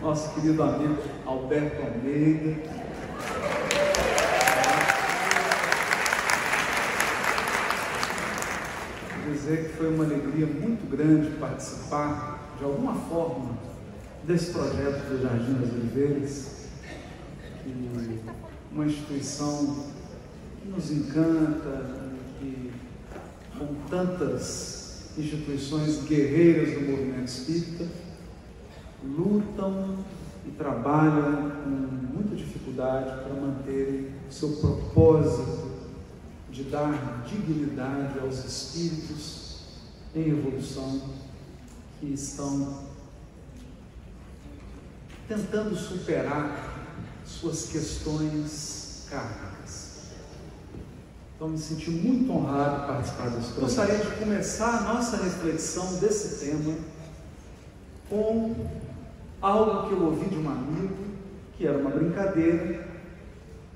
nosso querido amigo Alberto Almeida. Dizer que foi uma alegria muito grande participar, de alguma forma, desse projeto do Jardim das Oliveiras, uma instituição que nos encanta, que com tantas instituições guerreiras do movimento espírita, lutam e trabalham com muita dificuldade para manter seu propósito de dar dignidade aos espíritos em evolução que estão tentando superar suas questões kármicas. Então, me senti muito honrado de participar desse projeto. Gostaria de começar a nossa reflexão desse tema com algo que eu ouvi de um amigo, que era uma brincadeira,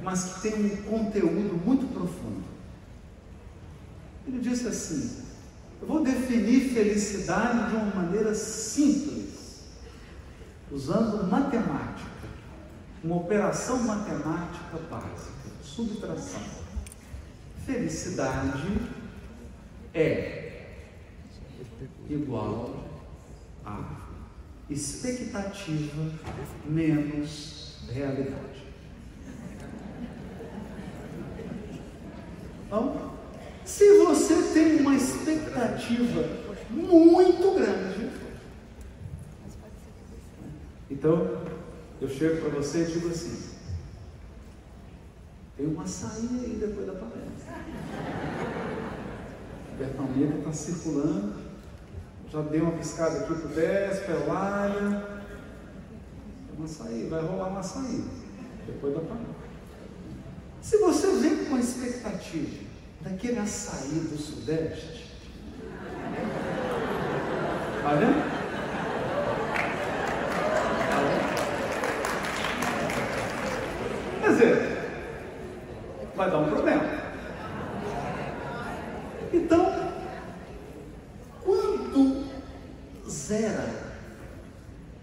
mas que tem um conteúdo muito profundo. Ele disse assim: Eu vou definir felicidade de uma maneira simples, usando matemática, uma operação matemática básica, subtração. Felicidade é igual a expectativa menos realidade. Então, se você tem uma expectativa muito grande, então eu chego para você e digo assim: tem uma saída aí depois da palestra. O Bertalmeira está circulando já dei uma piscada aqui para o Vesper, Laia. Uma saída, vai rolar uma saída. Depois da panela. Se você vem com a expectativa daquele açaí do Sudeste, tá vendo? Tá vendo? Quer dizer, vai dar um problema. Então, quando zera,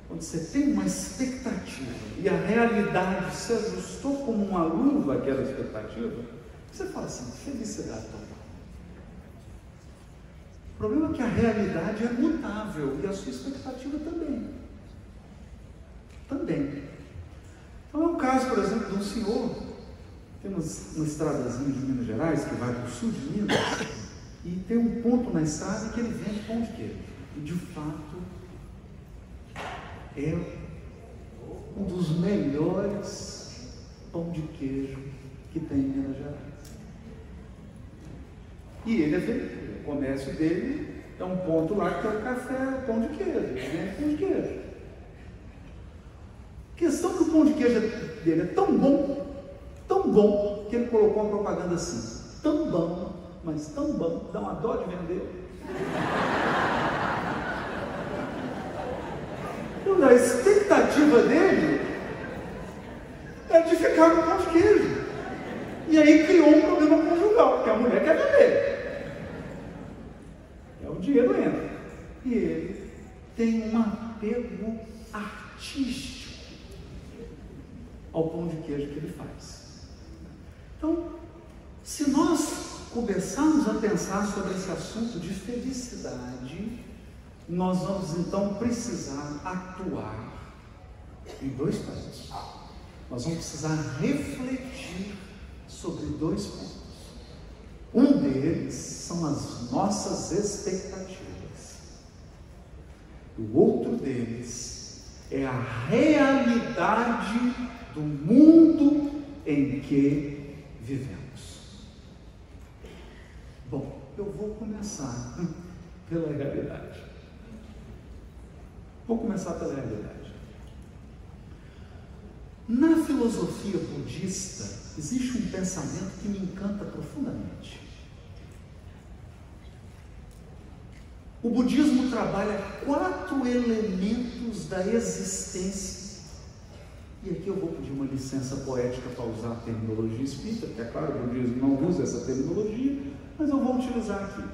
quando você tem uma expectativa e a realidade se ajustou como uma luva àquela expectativa, você fala assim, felicidade total. O problema é que a realidade é mutável e a sua expectativa também. Também. Então é um caso, por exemplo, de um senhor, temos uma estradazinha de Minas Gerais que vai para o sul de Minas, e tem um ponto na estrada que ele vende pão de queijo. E de fato é um dos melhores pão de queijo que tem em Minas Gerais. E ele é feito. O comércio dele é um ponto lá que tem o café, pão de queijo. Vende pão de queijo. Questão que o pão de queijo dele é tão bom, tão bom, que ele colocou uma propaganda assim, tão bom, mas tão bom, dá uma dó de vender. Então, a expectativa dele é de ficar com pão de queijo. E aí criou um problema conjugal, porque a mulher quer vender. É o dinheiro entra. E ele tem um apego artístico ao pão de queijo que ele faz. Então, se nós começarmos a pensar sobre esse assunto de felicidade, nós vamos então precisar atuar em dois pontos. Nós vamos precisar refletir sobre dois pontos. Um deles são as nossas expectativas. O outro deles é a realidade do mundo em que vivemos. Bom, eu vou começar pela realidade. Vou começar pela realidade. Na filosofia budista, existe um pensamento que me encanta profundamente. O budismo trabalha quatro elementos da existência. E aqui eu vou pedir uma licença poética para usar a terminologia espírita, porque é claro, o budismo não usa essa terminologia, mas eu vou utilizar aqui.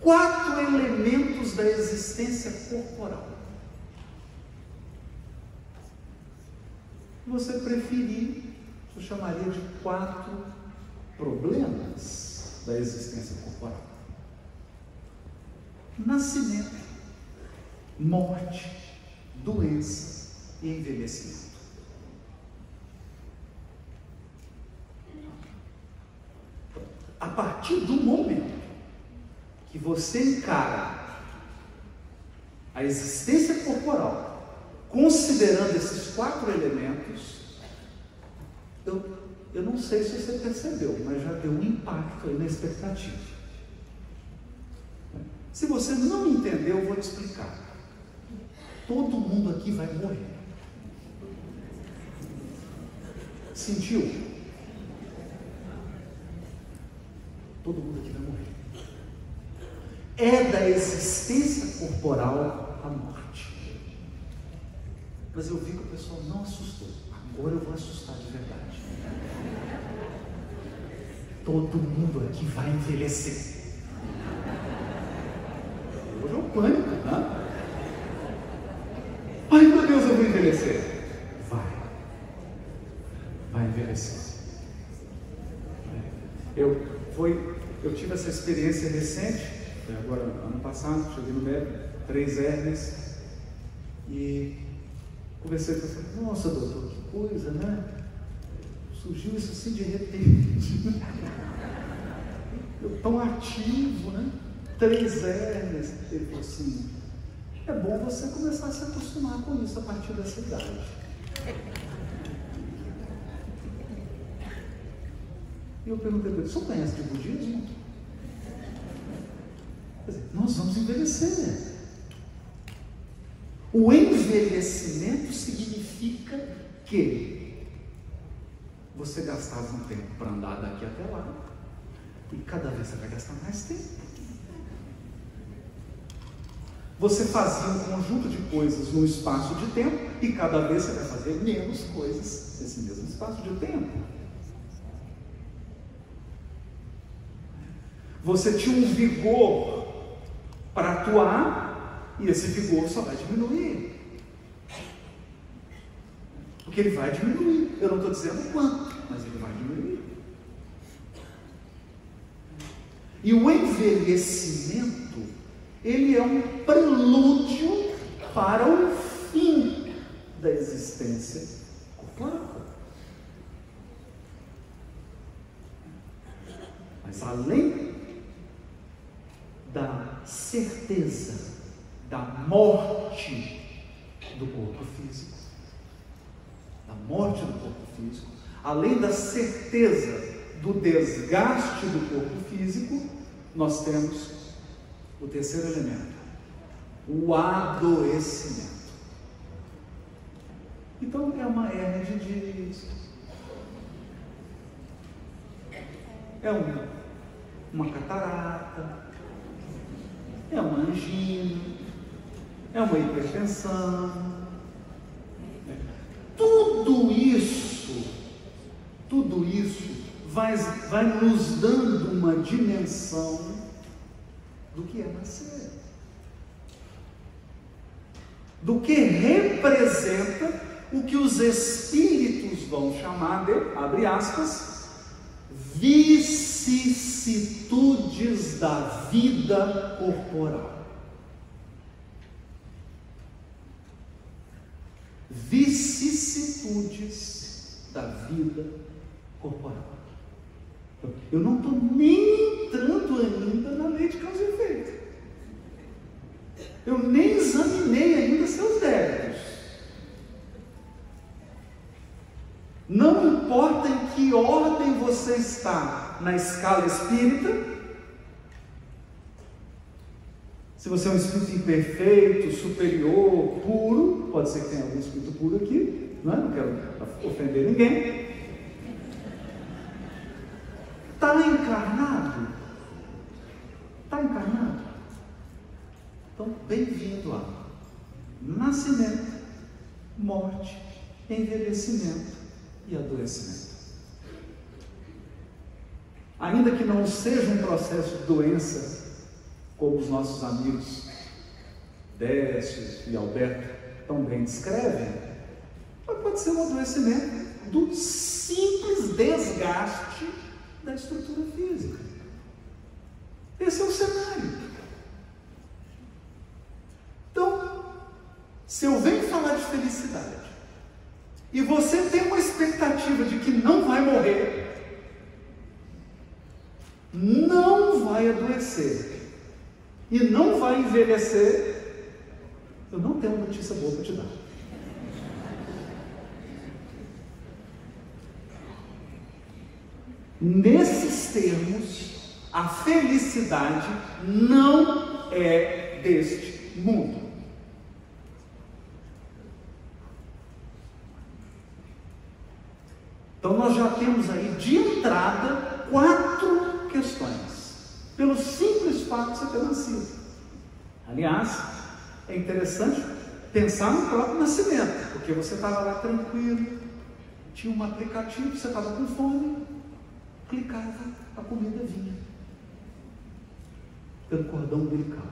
Quatro elementos da existência corporal. Você preferir, eu chamaria de quatro problemas da existência corporal: nascimento, morte, doença e envelhecimento. A partir do momento que você encara a existência corporal, considerando esses quatro elementos, eu, eu não sei se você percebeu, mas já deu um impacto aí na expectativa. Se você não entendeu, eu vou te explicar. Todo mundo aqui vai morrer. Sentiu? Todo mundo aqui vai morrer é da existência corporal a morte. Mas eu vi que o pessoal não assustou. Agora eu vou assustar de verdade. Todo mundo aqui vai envelhecer. Hoje é um pânico, né? Ai meu Deus, eu vou envelhecer. Vai. Vai envelhecer. Eu, foi, eu tive essa experiência recente agora, ano passado, cheguei no médico, três hernias, e conversei com ele, nossa doutor, que coisa, né? Surgiu isso assim de repente. Eu tão ativo, né? Três hernias. Ele falou assim, é bom você começar a se acostumar com isso a partir dessa idade. E eu perguntei para ele, você conhece de budismo? nós vamos envelhecer. O envelhecimento significa que você gastava um tempo para andar daqui até lá, e cada vez você vai gastar mais tempo. Você fazia um conjunto de coisas no espaço de tempo, e cada vez você vai fazer menos coisas nesse mesmo espaço de tempo. Você tinha um vigor para atuar e esse vigor só vai diminuir. Porque ele vai diminuir. Eu não estou dizendo quanto, mas ele vai diminuir. E o envelhecimento, ele é um prelúdio para o fim da existência corporal. Mas além da certeza da morte do corpo físico. Da morte do corpo físico, além da certeza do desgaste do corpo físico, nós temos o terceiro elemento, o adoecimento. Então é uma hernia de disco. É uma, uma catarata, é uma angina, é uma hipertensão. Tudo isso, tudo isso vai, vai nos dando uma dimensão do que é nascer. Do que representa o que os espíritos vão chamar de, abre aspas, vicissitudes da vida corporal. Vicissitudes da vida corporal. Eu não estou nem entrando ainda na lei de causa e efeito. Eu nem examinei ainda seus débitos. Não importa em que ordem você está na escala espírita, se você é um espírito imperfeito, superior, puro, pode ser que tenha algum espírito puro aqui, não, é? não quero ofender ninguém. Está encarnado? Está encarnado? Então, bem-vindo a nascimento, morte, envelhecimento e adoecimento. Ainda que não seja um processo de doença, como os nossos amigos Décio e Alberto tão bem descrevem, pode ser um adoecimento do simples desgaste da estrutura física. Esse é o cenário. Então, se eu venho falar de felicidade e você tem uma expectativa de que não vai morrer, não vai adoecer e não vai envelhecer, eu não tenho uma notícia boa para te dar. Nesses termos, a felicidade não é deste mundo. Então nós já temos aí de entrada quatro fato de você ter nascido. Aliás, é interessante pensar no próprio nascimento, porque você estava lá tranquilo, tinha um aplicativo, você estava com fome, clicava, a comida vinha. Pelo cordão umbilical.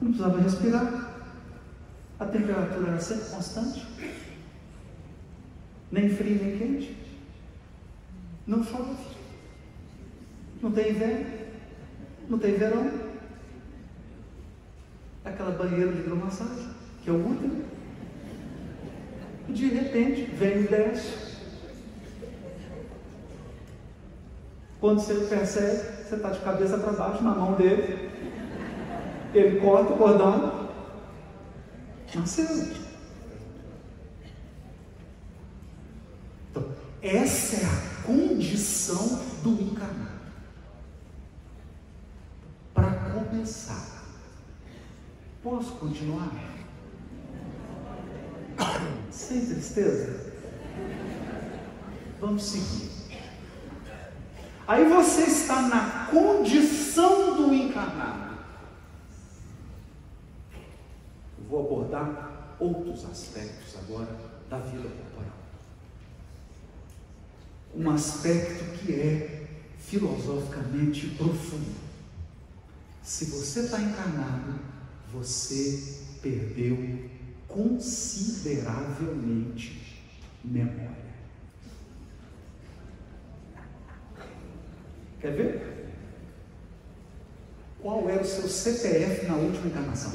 Não precisava respirar. A temperatura era sempre constante. Nem frio, nem quente. Não chove. Não tem inverno. Não tem verão. Aquela banheira de hidromassagem, que é o útero. De repente, vem e desce Quando você percebe, você está de cabeça para baixo na mão dele. Ele corta o cordão. Nasceu. Então, essa é a condição do encarnado. Começar, posso continuar? Sem tristeza? Vamos seguir. Aí você está na condição do encarnado. Eu vou abordar outros aspectos agora da vida corporal. Um aspecto que é filosoficamente profundo. Se você está encarnado, você perdeu consideravelmente memória. Quer ver? Qual era o seu CPF na última encarnação?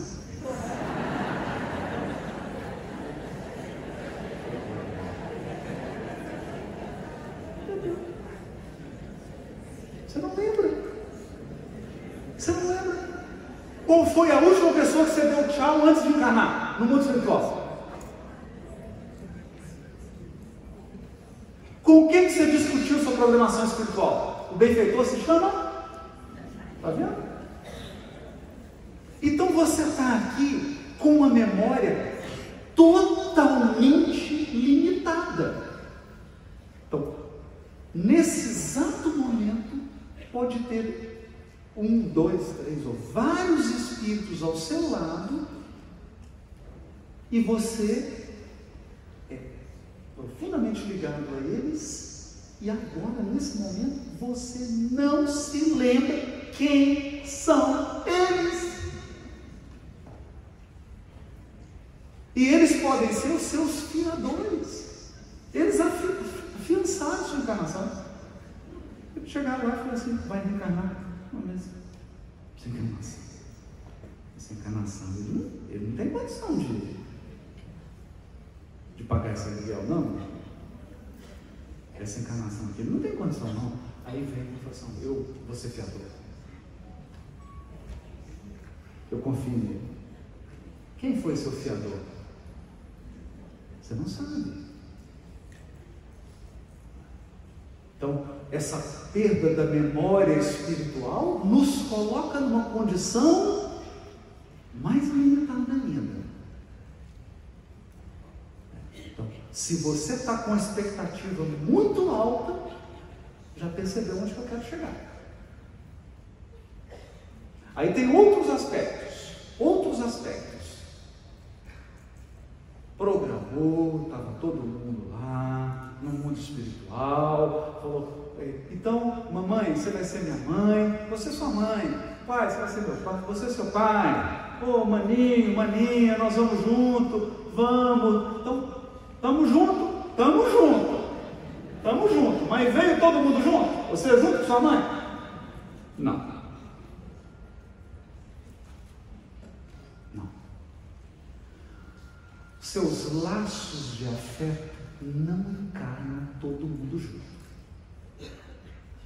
Você não lembra? Você não lembra? Qual foi a última pessoa que você deu tchau antes de encarnar no mundo espiritual? Com quem você discutiu sua programação espiritual? O benfeitor se chama? Está vendo? Então você está aqui com uma memória totalmente limitada. Então, nesse exato momento, pode ter um, dois, três ou vários espíritos ao seu lado e você é profundamente ligado a eles e agora, nesse momento, você não se lembra quem são eles. E eles podem ser os seus fiadores. Eles afiançaram sua encarnação. Chegaram lá e falaram assim: vai reencarnar. Não, mas essa encarnação. Essa encarnação, ele não, ele não tem condição de, de pagar esse aluguel, não essa encarnação aqui, não tem condição não. Aí vem a fala assim, eu vou ser fiador. Eu confio nele. Quem foi seu fiador? Você não sabe. Então, essa perda da memória espiritual nos coloca numa condição mais limitada ainda. Se você está com expectativa muito alta, já percebeu onde eu quero chegar. Aí tem outros aspectos, outros aspectos. Programou, estava todo mundo lá, no mundo espiritual, falou, então, mamãe, você vai ser minha mãe, você é sua mãe, pai, você vai ser meu pai, você é seu pai, ô oh, maninho, maninha, nós vamos junto, vamos. Então, Tamo junto, tamo junto. Tamo junto. Mas veio todo mundo junto? Você junto com sua mãe? Não. Seus laços de afeto não encarnam todo mundo junto.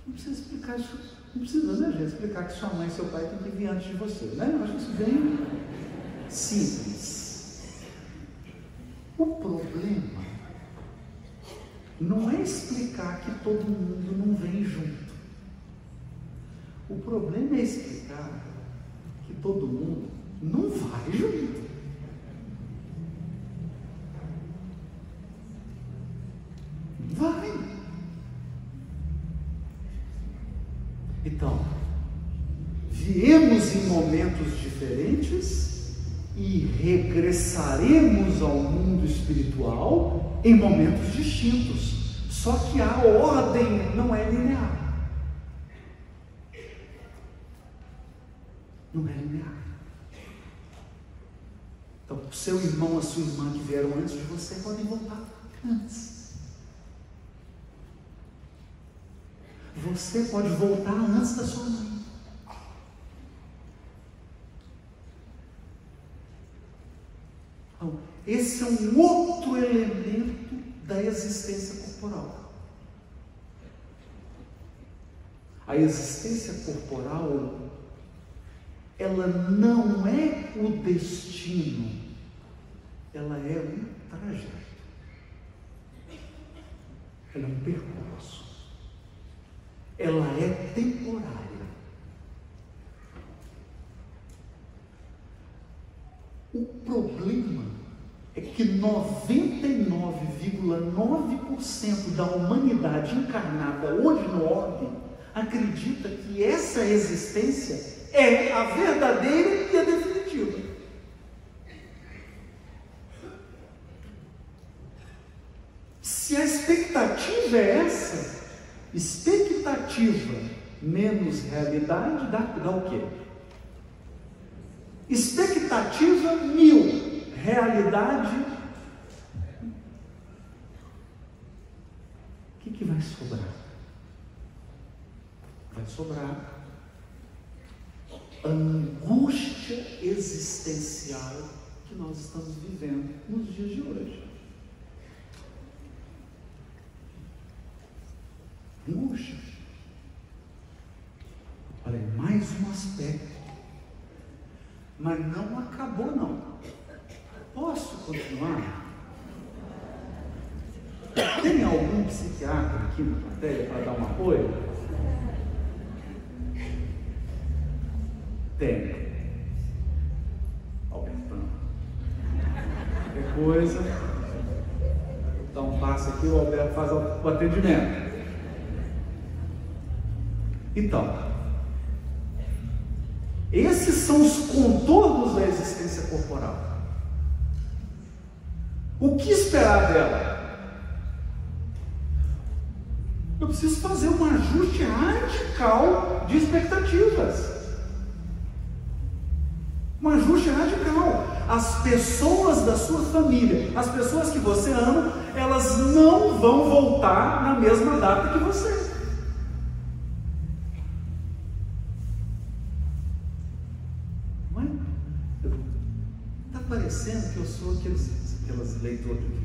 Não precisa explicar isso. Não precisa, né, gente? Explicar que sua mãe e seu pai têm que vir antes de você, né? Eu acho isso bem simples. O problema não é explicar que todo mundo não vem junto. O problema é explicar que todo mundo não vai junto. Vai. Então, viemos em momentos diferentes e regressaremos ao mundo espiritual em momentos distintos. Só que a ordem não é linear. Não é linear. Então, o seu irmão, a sua irmã que vieram antes de você podem voltar antes. Você pode voltar antes da sua mãe. Então, esse é um outro elemento da existência corporal. A existência corporal, ela não é o destino, ela é um trajeto. Ela é um percurso ela é temporária. O problema é que 99,9% da humanidade encarnada hoje no orbe acredita que essa existência é a verdadeira e a definitiva. Se a expectativa é essa, Expectativa menos realidade dá, dá o quê? Expectativa mil, realidade. O que, que vai sobrar? Vai sobrar angústia existencial que nós estamos vivendo nos dias de hoje. Puxa, olha, mais um aspecto. Mas não acabou não. Posso continuar? Tem algum psiquiatra aqui na plateia para dar um apoio? Tem. Albertão. Qualquer coisa, dá um passo aqui, o Alberto faz o atendimento. Então, esses são os contornos da existência corporal. O que esperar dela? Eu preciso fazer um ajuste radical de expectativas. Um ajuste radical. As pessoas da sua família, as pessoas que você ama, elas não vão voltar na mesma data que você.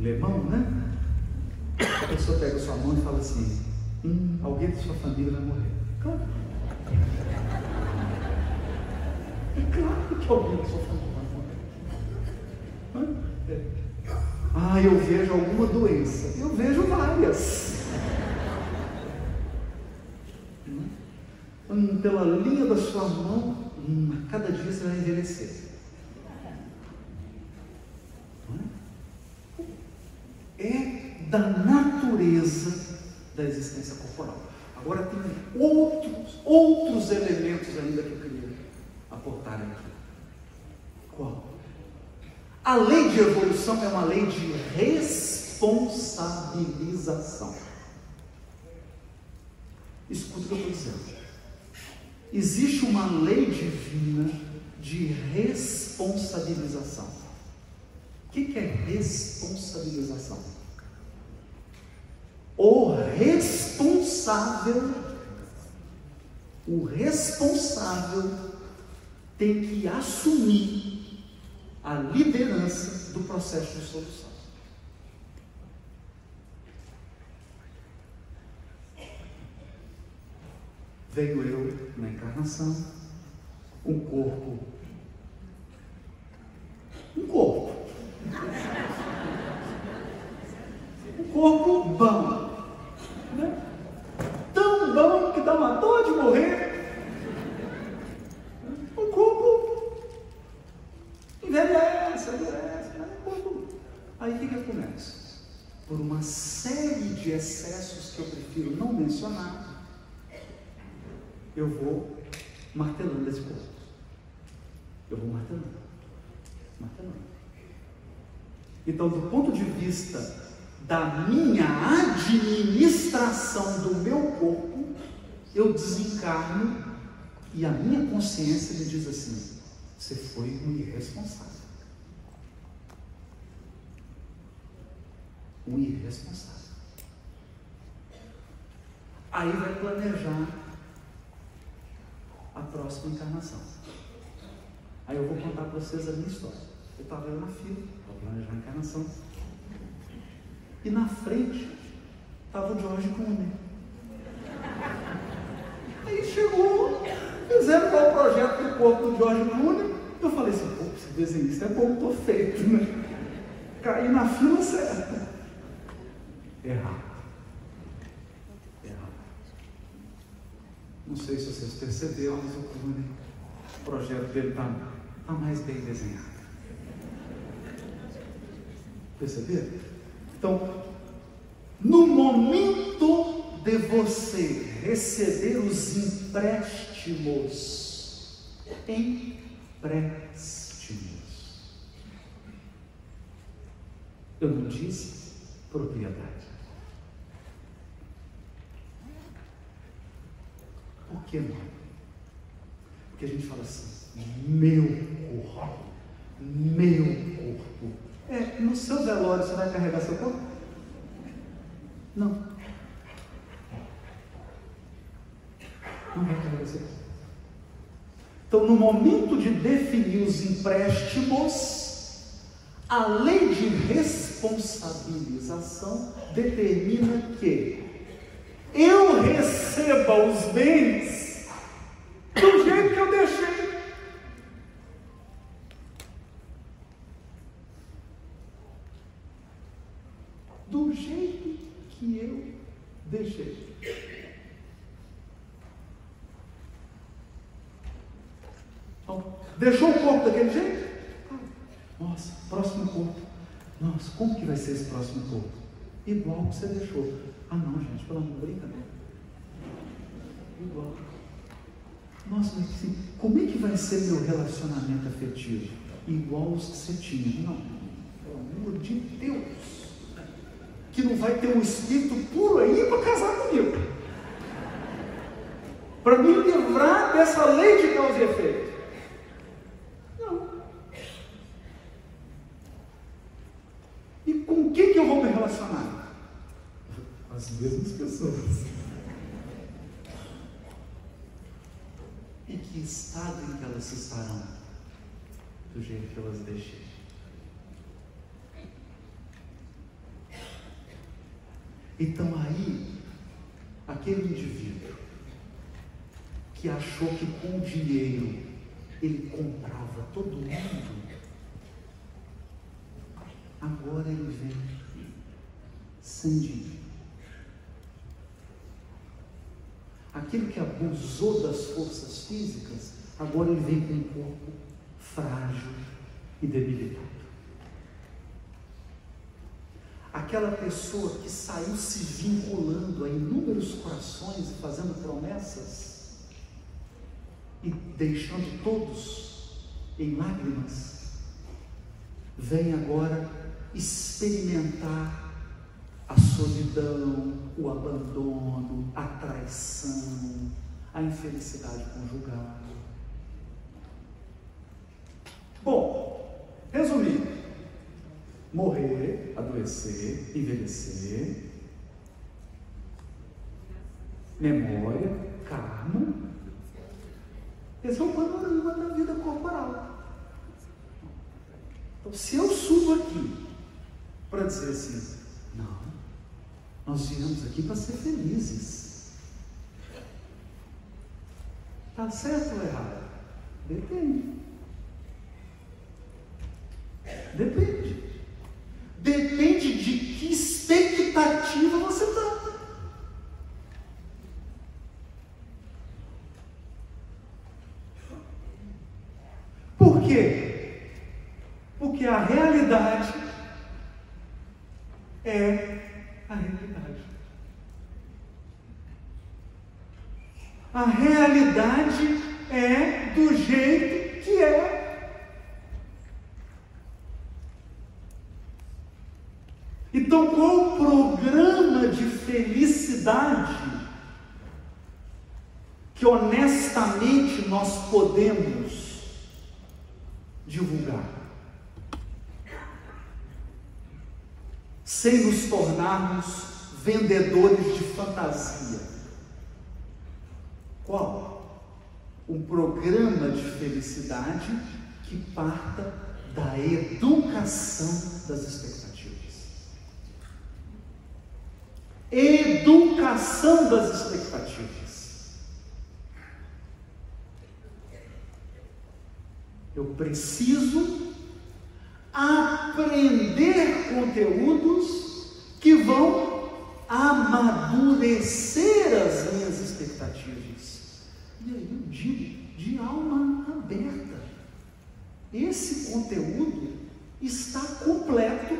Lemão, né? A pessoa pega sua mão e fala assim: hum, alguém da sua família vai morrer. Claro. É claro que alguém da sua família vai morrer. É. Ah, eu vejo alguma doença. Eu vejo várias. Hum, pela linha da sua mão, hum, a cada dia você vai envelhecer. é da natureza da existência corporal. Agora tem outros, outros elementos ainda que eu queria aportar aqui. Qual? A lei de evolução é uma lei de responsabilização. Escuta o que eu estou dizendo. Existe uma lei divina de responsabilização. O que é responsabilização? O responsável, o responsável tem que assumir a liderança do processo de solução. Veio eu na encarnação, um corpo, um corpo, um corpo bom, né? tão bom que dá uma dor de morrer, um corpo envelhece, envelhece, né? Aí o que, que começa? Por uma série de excessos que eu prefiro não mencionar, eu vou martelando esse corpo. Eu vou martelando. Martelando. Então, do ponto de vista da minha administração do meu corpo, eu desencarno e a minha consciência me diz assim: você foi um irresponsável. Um irresponsável. Aí vai planejar a próxima encarnação. Aí eu vou contar para vocês a minha história. Eu estava na fila para planejar a encarnação. E na frente estava o George Clooney. Aí chegou, fizeram qual o projeto do corpo do George Clooney. Eu falei assim, pô, esse desenhista é bom, estou feito, né? Caí na fila certa. Errado. Não sei se vocês perceberam, mas o Clooney, o projeto dele está tá mais bem desenhado. Perceberam? Então, no momento de você receber os empréstimos, empréstimos, eu não disse propriedade. Por que não? Porque a gente fala assim, meu corpo, meu corpo. É, no seu velório você vai carregar seu corpo? Não. Não vai carregar seu corpo. Então, no momento de definir os empréstimos, a lei de responsabilização determina que eu receba os bens do jeito que eu deixei. Do jeito que eu deixei. Então, deixou o corpo daquele jeito? Nossa, próximo corpo. Nossa, como que vai ser esse próximo corpo? Igual que você deixou. Ah não, gente, pelo amor de brincadeira. Igual. Nossa, mas assim, como é que vai ser meu relacionamento afetivo? Igual os que você tinha. Não, pelo amor de Deus. Que não vai ter um espírito puro aí para casar comigo. Para me livrar dessa lei de causa e efeito. Não. E com quem que eu vou me relacionar? as mesmas pessoas. E que estado em que elas estarão? Do jeito que elas deixei. Então aí, aquele indivíduo que achou que com o dinheiro ele comprava todo mundo, agora ele vem sem dinheiro. aquele que abusou das forças físicas, agora ele vem com um corpo frágil e debilitado. Aquela pessoa que saiu se vinculando a inúmeros corações e fazendo promessas e deixando todos em lágrimas, vem agora experimentar a solidão, o abandono, a traição, a infelicidade conjugal. Bom, resumindo, morrer, adoecer, envelhecer, memória, karma. Esse é o panorama da vida corporal. Então, se eu subo aqui para dizer assim, não, nós viemos aqui para ser felizes. Está certo ou errado? Depende. Depende. Depende de que expectativa você está. Por quê? Porque a realidade é a realidade. A realidade é do jeito que é. Então, qual o programa de felicidade que honestamente nós podemos divulgar? Sem nos tornarmos vendedores de fantasia. Qual? Um programa de felicidade que parta da educação das expectativas. Educação das expectativas. Eu preciso aprender conteúdos que vão amadurecer as minhas expectativas. E aí eu digo de alma aberta. Esse conteúdo está completo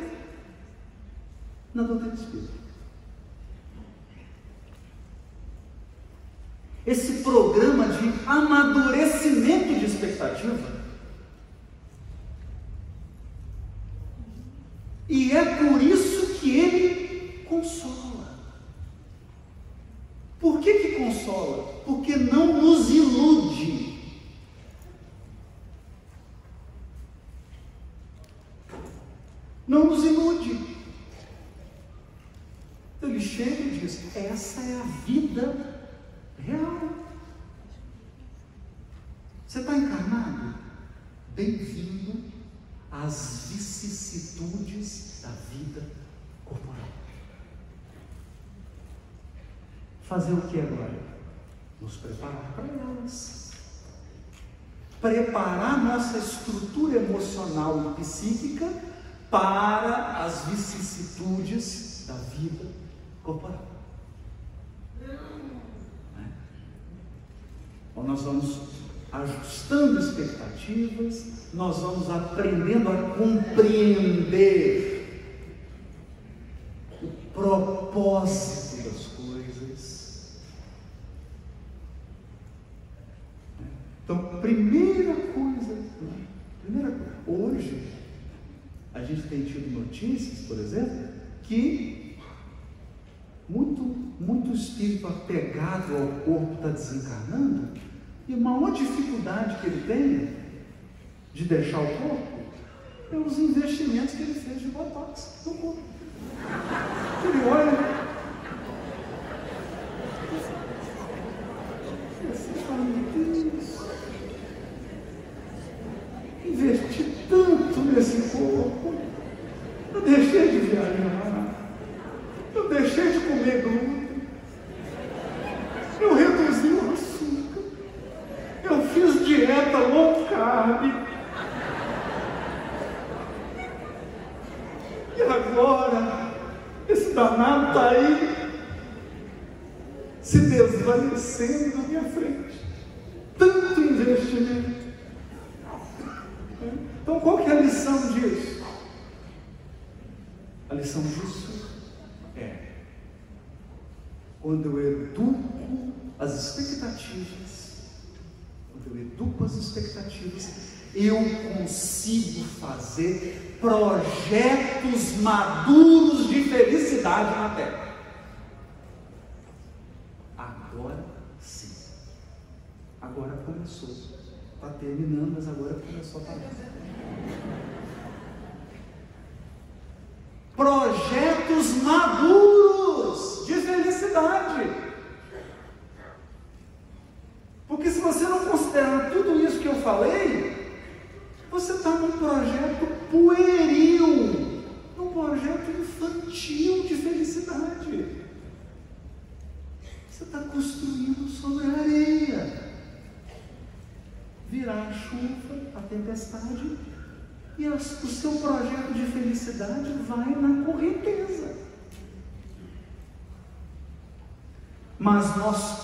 na doutrina espírita. esse programa de amadurecimento de expectativa. E é por isso que ele consola. Por que, que consola? Porque não nos ilude. Não nos ilude. Ele chega e diz: essa é a vida real. Você está encarnado? Bem-vindo às vicissitudes da vida corporal. Fazer o que agora? Nos preparar para elas. Preparar nossa estrutura emocional e psíquica para as vicissitudes da vida corporal. Então, nós vamos ajustando expectativas, nós vamos aprendendo a compreender o propósito das coisas. Então, primeira coisa, primeira coisa, hoje gente tem tido notícias, por exemplo, que muito, muito espírito apegado ao corpo está desencarnando e a maior dificuldade que ele tem de deixar o corpo é os investimentos que ele fez de botox no corpo. Ele olha.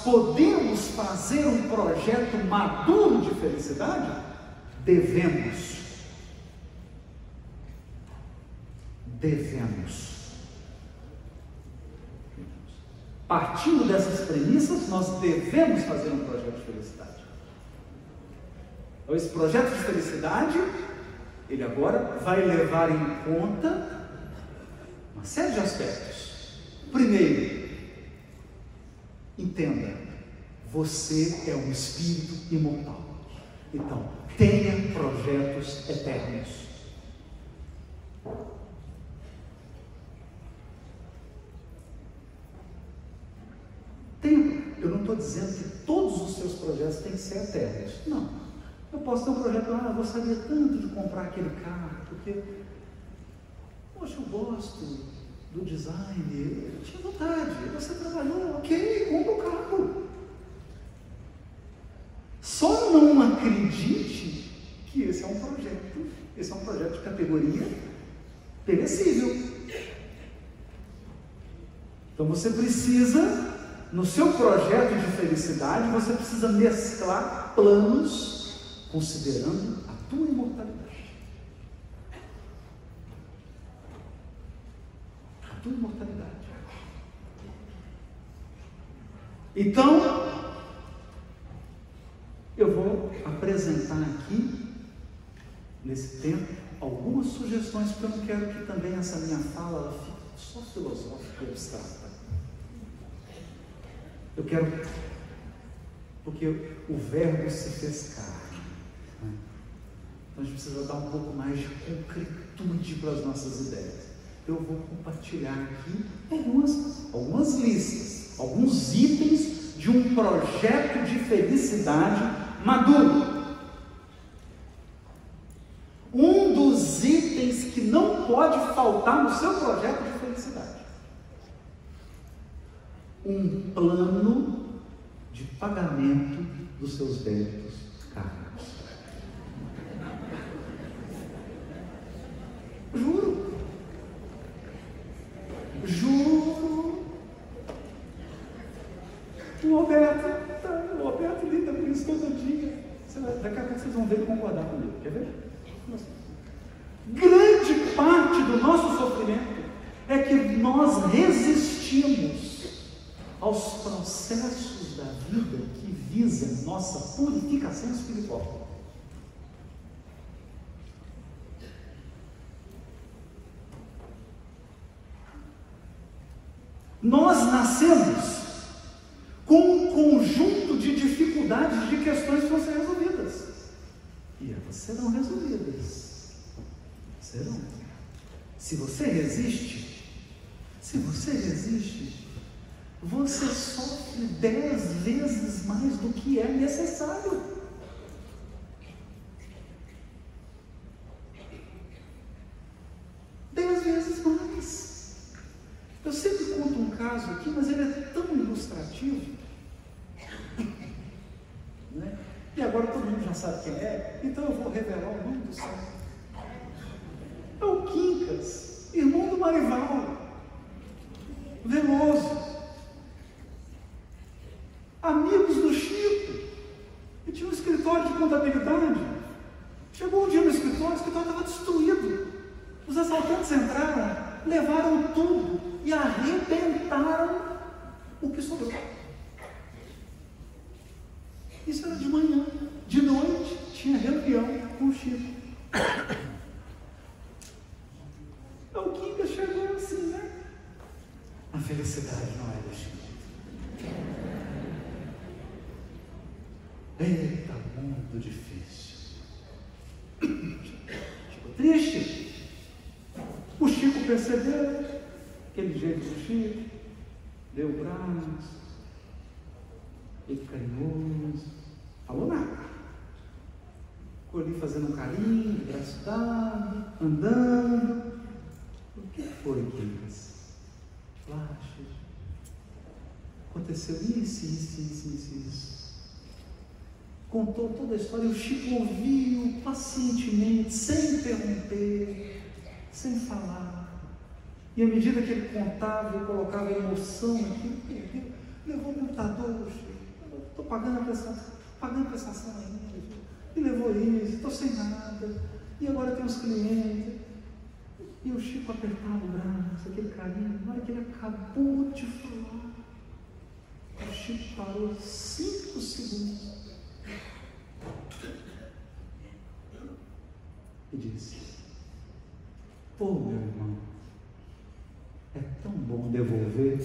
Podemos fazer um projeto maduro de felicidade? Devemos. Devemos. Partindo dessas premissas, nós devemos fazer um projeto de felicidade. Então, esse projeto de felicidade, ele agora vai levar em conta uma série de aspectos. Primeiro, entenda, você é um espírito imortal. Então, tenha projetos eternos. eu não estou dizendo que todos os seus projetos têm que ser eternos. Não. Eu posso ter um projeto, ah, eu gostaria tanto de comprar aquele carro, porque, poxa, eu gosto do design, eu tinha vontade, você trabalhou, ok, compra o carro. Só não acredite que esse é um projeto, esse é um projeto de categoria perecível. Então você precisa no seu projeto de felicidade, você precisa mesclar planos considerando a tua imortalidade. A tua imortalidade. Então, eu vou apresentar aqui, nesse tempo, algumas sugestões, porque eu não quero que também essa minha fala fique só filosófica e abstrata. Eu quero. Porque o Verbo se fez carne. Né? Então a gente precisa dar um pouco mais de concretude para as nossas ideias. Eu vou compartilhar aqui algumas, algumas listas, alguns itens de um projeto de felicidade maduro. Um dos itens que não pode faltar no seu projeto de felicidade um plano de pagamento dos seus débitos cargos. Juro. Juro. O Roberto, tá, o Roberto lida com isso todo dia. Daqui a pouco vocês vão ver e concordar comigo. Quer ver? Grande parte do nosso sofrimento é que nós resistimos aos processos da vida que visam nossa espiritual. Nós nascemos com um conjunto de dificuldades, de questões que vão ser resolvidas. E elas serão resolvidas. Serão. Se você resiste, se você resiste, você sofre dez vezes mais do que é necessário. Dez vezes mais. Eu sempre conto um caso aqui, mas ele é tão Né? E agora todo mundo já sabe quem é, então eu vou revelar o nome do céu. É o Quincas, irmão do Marival, Veloso amigos do Chico, e tinha um escritório de contabilidade. Chegou um dia no escritório, o escritório estava destruído. Os assaltantes entraram, levaram tudo e arrebentaram o que sobrou. Isso era de manhã. De noite tinha reunião com o Chico. Então o Kinga chegou assim, né? A felicidade não é do Chico. Eita, muito difícil. Ficou triste. O Chico percebeu, aquele jeito do Chico, deu o braço, ele carinhoso, falou nada. Ficou ali fazendo um carinho, braço andando. O que foi, Quincas? Laches. Aconteceu isso, isso, isso, isso, isso. Contou toda a história, o Chico ouviu pacientemente, sem interromper, sem falar. E à medida que ele contava e colocava emoção aqui, levou o computador, estou pagando a prestação, pagando a prestação ainda, e levou isso, estou sem nada, e agora tem os clientes. E o Chico apertava o braço, aquele carinho, na hora que ele acabou de falar, o Chico parou cinco segundos. E disse: Pô, meu irmão, é tão bom devolver.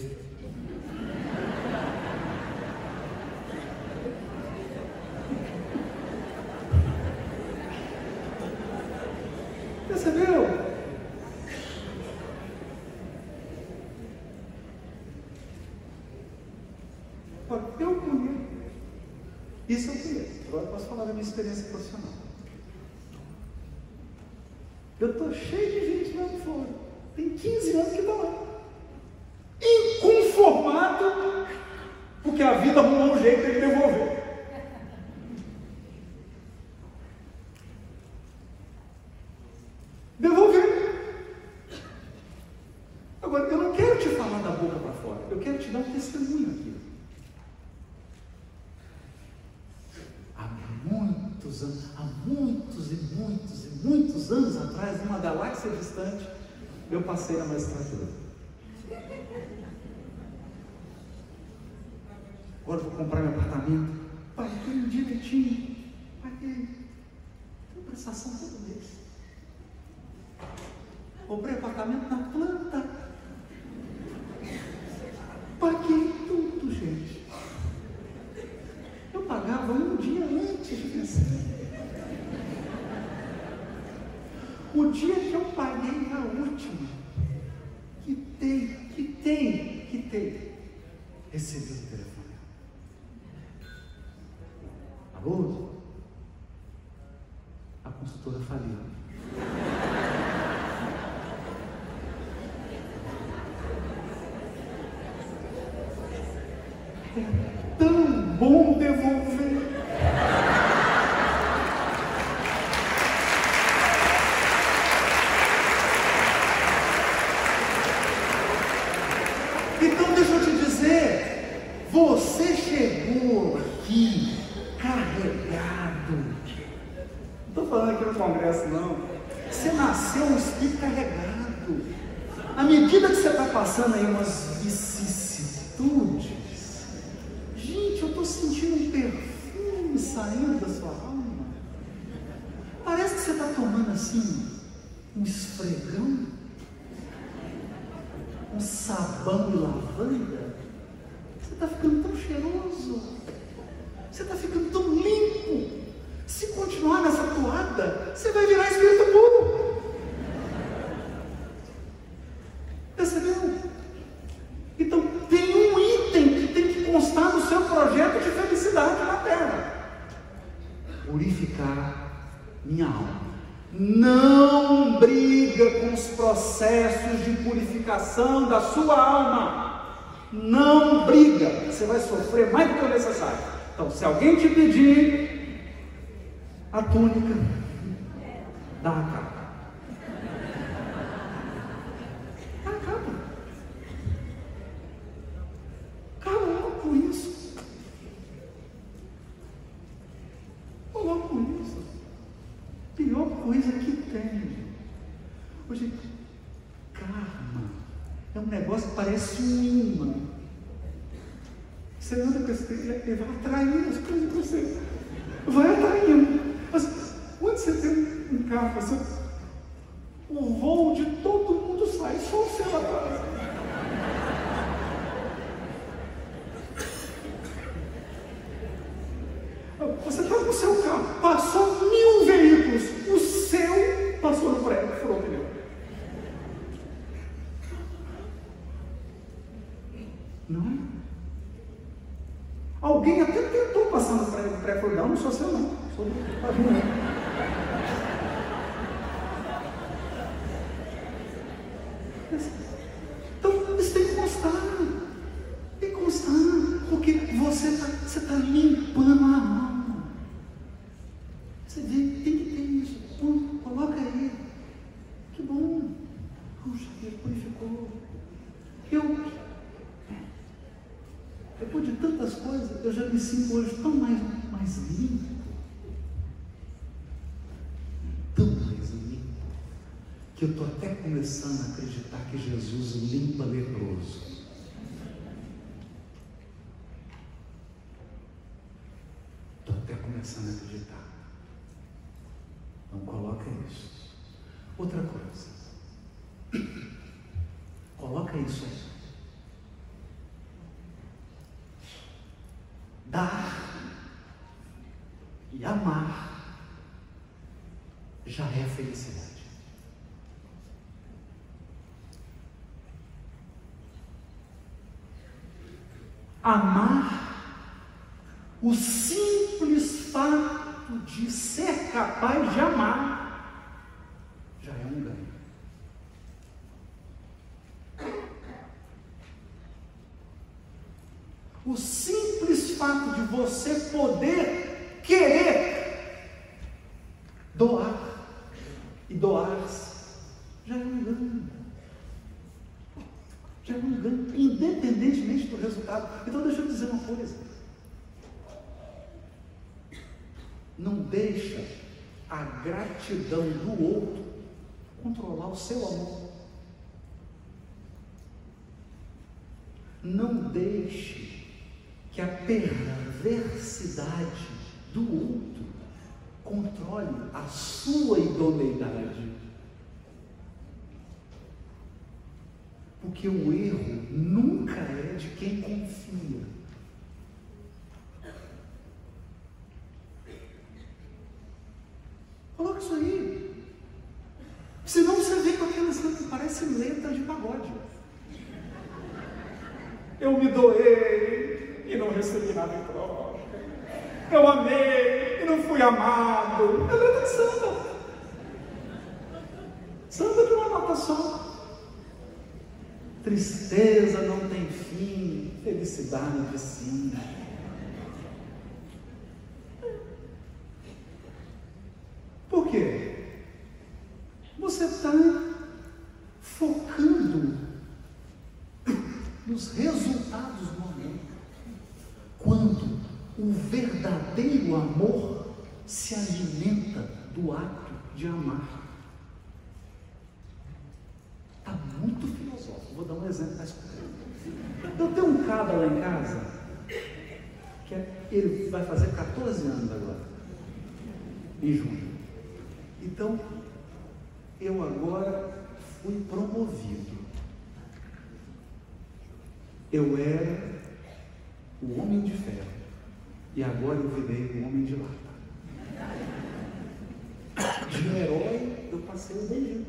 Percebeu? Eu conheço. Isso eu conheço. Agora eu posso falar da minha experiência profissional. Eu estou cheio de gente lá fora. Tem 15 anos que está lá. Inconformado, porque a vida arrumou um jeito de devolver. Devolver. Agora, eu não quero te falar da boca para fora. Eu quero te dar um testemunho aqui. Há muitos anos, há muitos e muitos e muitos anos atrás, numa galáxia distante, eu passei na magistratura. Agora vou comprar meu apartamento. Paguei direitinho. Paguei. Tem prestação todo mês. Comprei apartamento na planta. Paguei tudo, gente. Eu pagava um dia antes de vencer. O dia que eu paguei a última, que tem, que tem, que tem, recebi o telefone. Alô? A consultora faliu. É tão bom devolver. Então deixa eu te dizer, você chegou aqui carregado. Não estou falando aqui no congresso, não. Você nasceu um espírito carregado. À medida que você está passando aí umas vicissitudes, gente, eu estou sentindo um perfume saindo da sua alma. Parece que você está tomando assim um esfregão, um sabão e lavanda. Você está ficando tão cheiroso. Você está ficando tão limpo. Se continuar nessa toada, você vai virar espírito puro. Percebeu? Então tem um item que tem que constar no seu projeto de felicidade na Terra: purificar minha alma. Não briga com os processos de purificação da sua alma. Não briga. Você vai sofrer mais do que o necessário. Então, se alguém te pedir a túnica, dá a capa. Dá a capa. Acabou com isso. Acabou com isso. Pior coisa que tem. Hoje, karma é um negócio que parece um imã. Você anda com esse ele vai atraindo as coisas para você. Vai atraindo. Mas quando você tem um carro, você, o voo de todo mundo sai, só você lá atrás. Você está o seu carro, passou veículos, o seu passou no prédio, furou o pneu. Não é? Alguém até tentou passar no pré, pré falou, não, não sou seu não, sou do Pavio Então, isso tem que constar. Tem que constar. Porque você está você tá limpando a alma. Você vê, tem que ter isso. Pô, coloca aí. Que bom. Puxa, ele purificou. Eu, depois de tantas sinto hoje tão mais, mais limpo. Tão mais limpo. Que eu estou até começando a acreditar que Jesus limpa leproso. Estou até começando a acreditar. Não coloca isso. Outra coisa. Coloca isso aí. Dar e amar já é felicidade. Amar o simples fato de ser capaz de amar já é um ganho. O simples fato de você poder querer doar e doar-se já é um ganho. Já é um ganho, independentemente do resultado. Então deixa eu dizer uma coisa. Não deixa a gratidão do outro controlar o seu amor. Não deixe que a perversidade do outro controle a sua idoneidade. Porque o erro nunca é de quem confia. Coloca isso aí. Senão você vê com aquelas que parece letra de pagode. Eu me doei e não recebi nada em troca. Eu amei e não fui amado. É letra de samba. Samba de uma nota só. Tristeza não tem fim, felicidade sim. Por quê? Você está focando nos resultados do amor. Quando o verdadeiro amor se alimenta do ato de amar. Está muito filosófico. Vou dar um exemplo mais concreto. Eu tenho um cabra lá em casa, que é, ele vai fazer 14 anos agora, em junho. Então, eu agora fui promovido. Eu era o homem de ferro e agora eu virei o homem de lata. De herói eu passei o beijinho.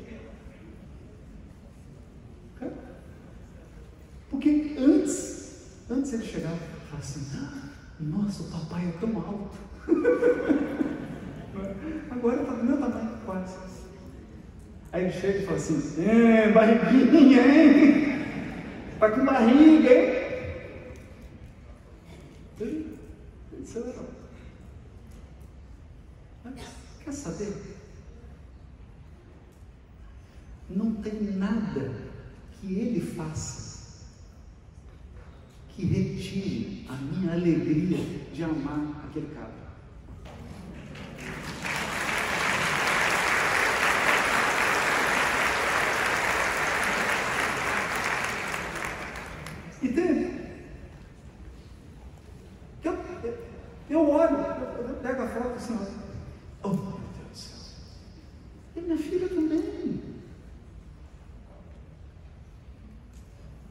Porque antes, antes ele chegava e falava assim, ah, nossa, o papai é tão alto. Agora está do meu tamanho, quase. Aí ele chega e fala assim, é, barriguinha, hein? Está com barriga, hein? Ele, ele acelerou. Quer saber? Não tem nada que ele faça que retire a minha alegria de amar aquele cara. Entende? Eu, eu, eu olho, eu, eu pego a foto assim, ó. oh meu Deus do céu. E minha filha também.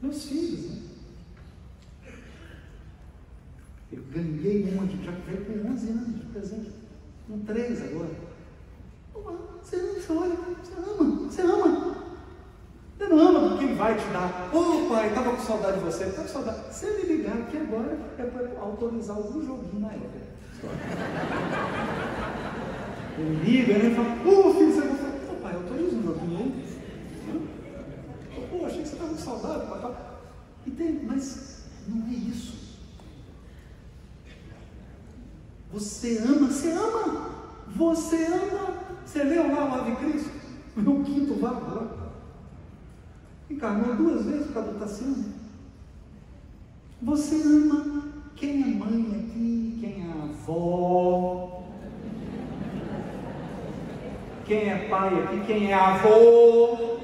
Meus filhos, né? Eu ganhei uma de já veio com 11 anos de presente. Com 3 agora. Você, você olha, você ama, não ama porque ele vai te dar, ô oh, pai, estava com saudade de você, estava com saudade. Se ele ligar aqui agora, é para autorizar algum joguinho na época. Ele liga, ele fala, ô oh, filho, você vai falar, ô pai, autoriza um joguinho aí. Pô, achei que você estava com saudade, papai. Entende? Mas não é isso. Você ama, você ama. Você ama. Você leu lá o Ave Cristo? O quinto vago lá. Encarnou duas vezes por causa do Tassiano. Você ama quem é mãe aqui, quem é avó, quem é pai aqui, quem é avô.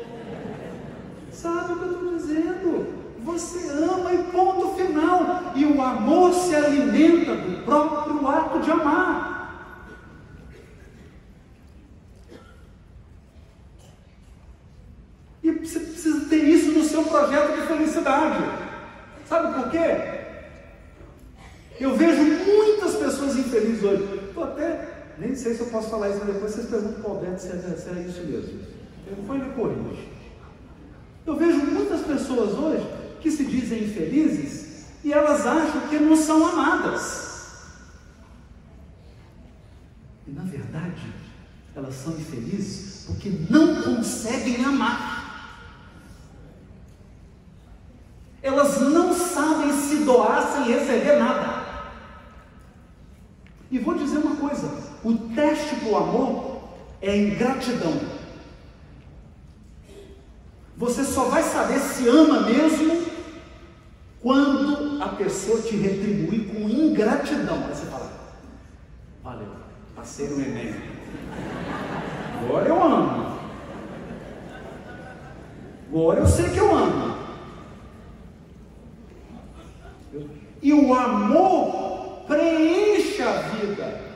Sabe o que eu estou dizendo? Você ama e ponto final. E o amor se alimenta do próprio ato de amar. E você precisa ter isso no seu projeto de felicidade. Sabe por quê? Eu vejo muitas pessoas infelizes hoje. Estou até, nem sei se eu posso falar isso, mas depois vocês perguntam para o Alberto se é, se é isso mesmo. Depois ele corrige. Eu vejo muitas pessoas hoje que se dizem infelizes e elas acham que não são amadas. E na verdade, elas são infelizes porque não conseguem amar. Elas não sabem se doar sem receber nada. E vou dizer uma coisa: o teste para o amor é ingratidão. Você só vai saber se ama mesmo quando a pessoa te retribuir com ingratidão. Aí você fala: Valeu, passei no Enem. Agora eu amo. Agora eu sei que eu amo. E o amor preenche a vida.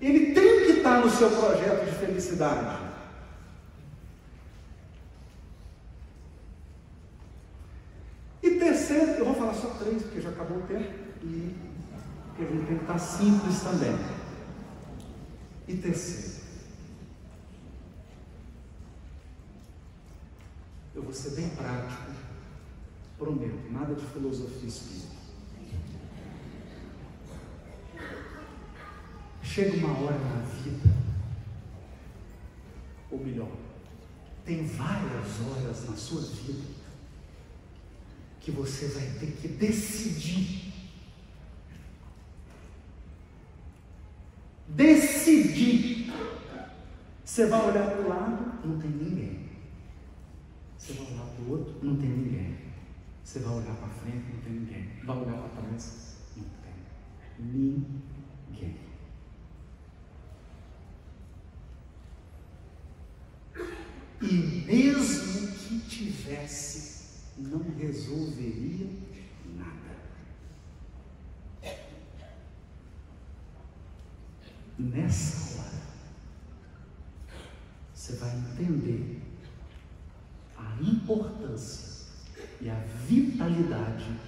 Ele tem que estar no seu projeto de felicidade. E terceiro, eu vou falar só três, porque já acabou o tempo, e a gente tem que estar simples também. E terceiro, eu vou ser bem prático Prometo, nada de filosofia espírita. Chega uma hora na vida, ou melhor, tem várias horas na sua vida que você vai ter que decidir. Decidir. Você vai olhar para o lado, não tem ninguém. Você vai olhar para o outro, não tem ninguém. Você vai olhar para frente, não tem ninguém. Vai olhar para trás, não tem ninguém. E mesmo que tivesse, não resolveria nada. Nessa hora, você vai entender a importância e a vitalidade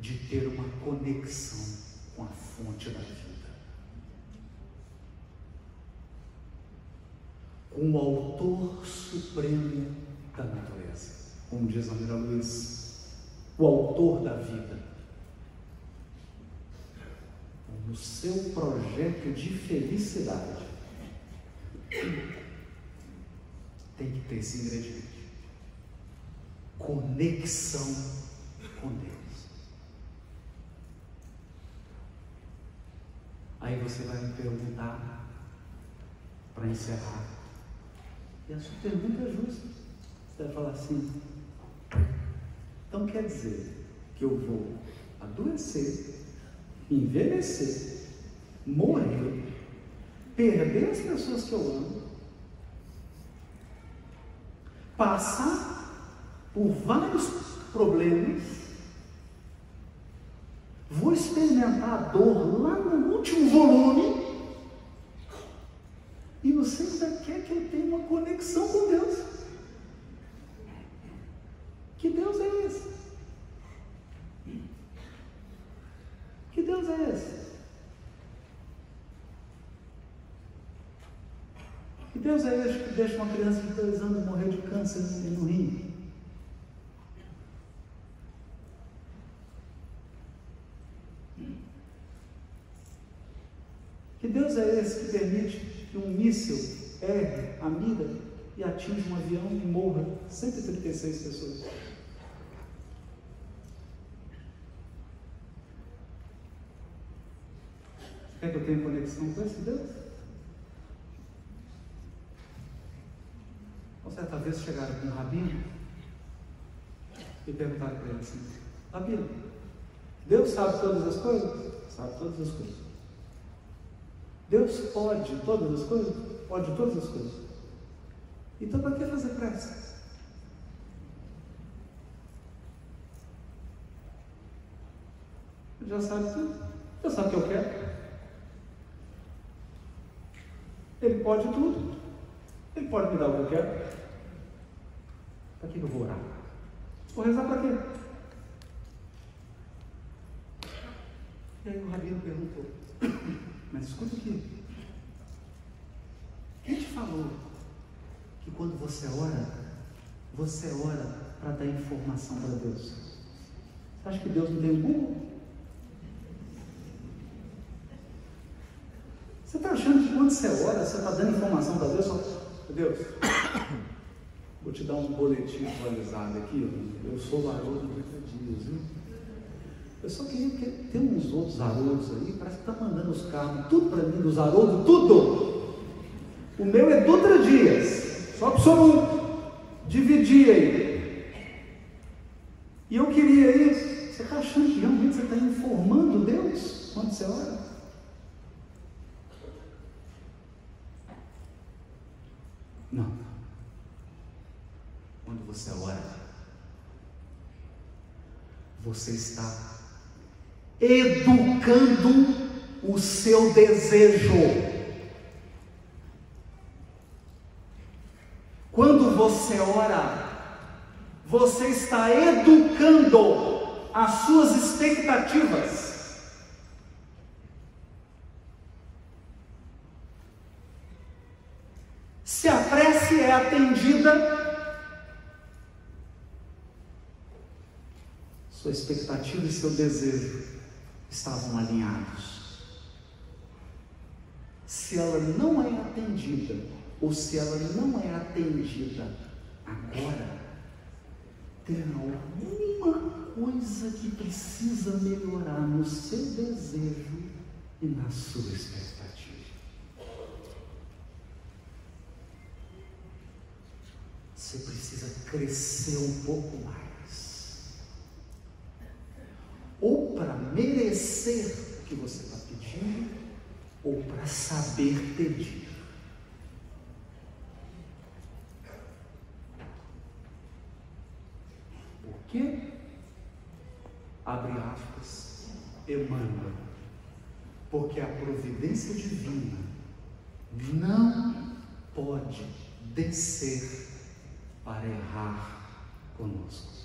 de ter uma conexão com a fonte da vida. Com o autor supremo da natureza, como diz a Mira Luiz, o autor da vida. No seu projeto de felicidade, tem que ter esse ingrediente conexão com Deus. Aí você vai me perguntar, para encerrar, e a sua pergunta é justa. Você vai falar assim: então quer dizer que eu vou adoecer, envelhecer, morrer, perder as pessoas que eu amo, passar por vários problemas, vou experimentar a dor lá no último volume, e você ainda quer que eu tenha uma conexão com Deus. Que Deus é esse? Que Deus é esse? E Deus é esse que deixa uma criança de dois anos morrer de câncer no rim? Que Deus é esse que permite que um míssil erre a mira e atinja um avião e morra 136 pessoas? Quer que eu tenha conexão com esse Deus? Ou certa vez chegaram com um rabino e perguntaram para ele assim: Rabino, Deus sabe todas as coisas? Sabe todas as coisas. Deus pode todas as coisas? Pode todas as coisas. Então para que fazer pressa? Já sabe tudo. Já sabe o que eu quero. Ele pode tudo. Ele pode me dar o que eu quero. Para que eu vou orar? Vou rezar para quê? E aí o rabino perguntou, mas escuta aqui. Quem te falou que quando você ora, você ora para dar informação para Deus? Você acha que Deus não tem um? Você está achando que quando você ora, você está dando informação para Deus? Deus, vou te dar um boletim atualizado aqui. Eu sou o Haroldo do Dias, viu? Eu só queria que tem uns outros Haroldos aí, parece que está mandando os carros, tudo para mim, dos Haroldos, tudo. O meu é Dutra Dias, só para o senhor dividir aí. E eu queria isso. Você está achando que realmente você está informando Deus quando você ora? Não. Quando você ora, você está educando o seu desejo. Quando você ora, você está educando as suas expectativas. Se a prece é atendida, sua expectativa e seu desejo estavam alinhados. Se ela não é atendida, ou se ela não é atendida agora, tem alguma coisa que precisa melhorar no seu desejo e na sua expectativa. Você precisa crescer um pouco mais. Ou para merecer o que você está pedindo, ou para saber pedir. Por quê? Abre aspas, Emmanuel. Porque a providência divina não pode descer para errar conosco.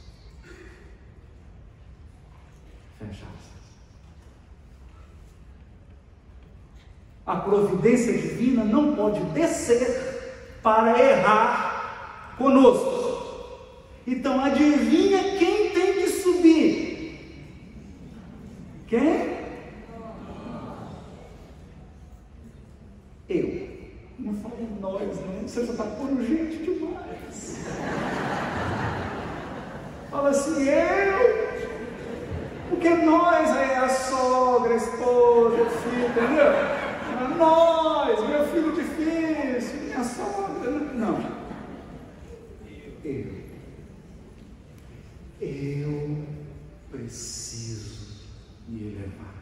Fecha aspas. A providência divina não pode descer para errar conosco. Então adivinha quem tem que subir? Quem? Eu. Não fale nós, não. Você já está pondo gente demais. Nós, meu filho difícil, minha sogra. Não. Eu. Eu preciso me elevar.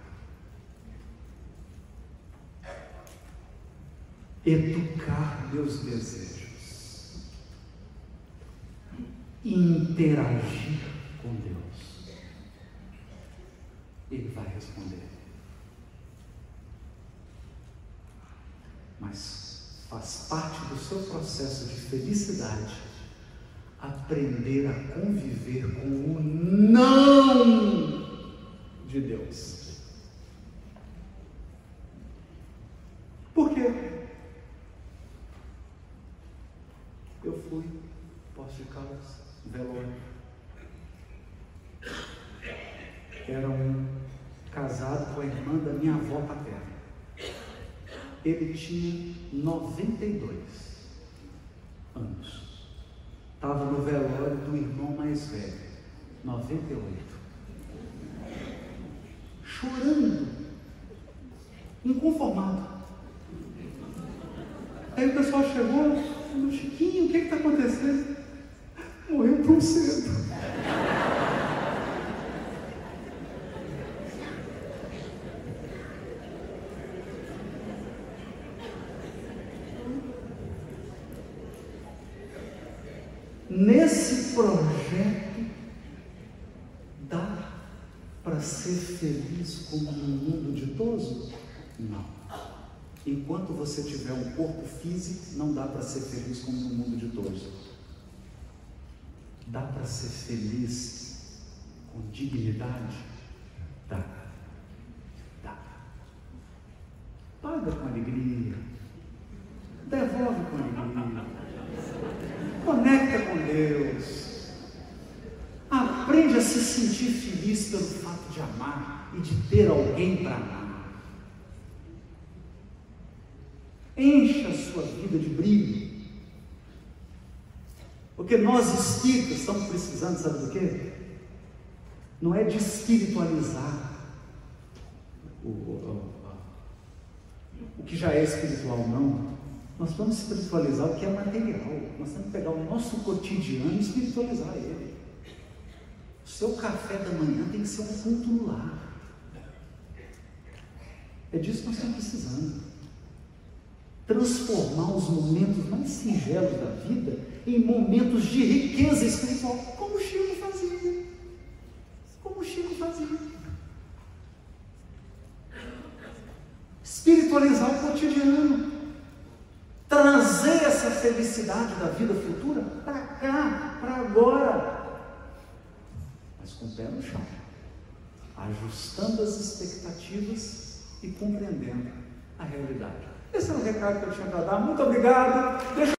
educar meus desejos, interagir processo de felicidade, aprender a conviver com o não de Deus. Por quê? Eu fui, posso de Caldas, velório. Era um casado com a irmã da minha avó paterna. Ele tinha 92 anos. Estava no velório do irmão mais velho, 98. Chorando, inconformado. Aí o pessoal chegou, falou, Chiquinho, o que está acontecendo? Morreu tão cedo. Nesse projeto, dá para ser feliz como no mundo ditoso? Não. Enquanto você tiver um corpo físico, não dá para ser feliz como no mundo ditoso. Dá para ser feliz com dignidade? Dá. Dá. Paga com alegria. Devolve com alegria Conecta com Deus. Aprende a se sentir feliz pelo fato de amar e de ter alguém para amar. Encha a sua vida de brilho. Porque nós espíritas estamos precisando, sabe do quê? Não é de espiritualizar o, o, o, o que já é espiritual, não. Nós vamos espiritualizar o que é material. Nós temos que pegar o nosso cotidiano e espiritualizar ele. O seu café da manhã tem que ser um culto no lar. É disso que nós estamos precisando. Transformar os momentos mais singelos da vida em momentos de riqueza espiritual, como o Chico fazia. Como o Chico fazia. Espiritualizar o cotidiano trazer essa felicidade da vida futura para cá, para agora, mas com o pé no chão, ajustando as expectativas e compreendendo a realidade. Esse é o recado que eu tinha para dar. Muito obrigado.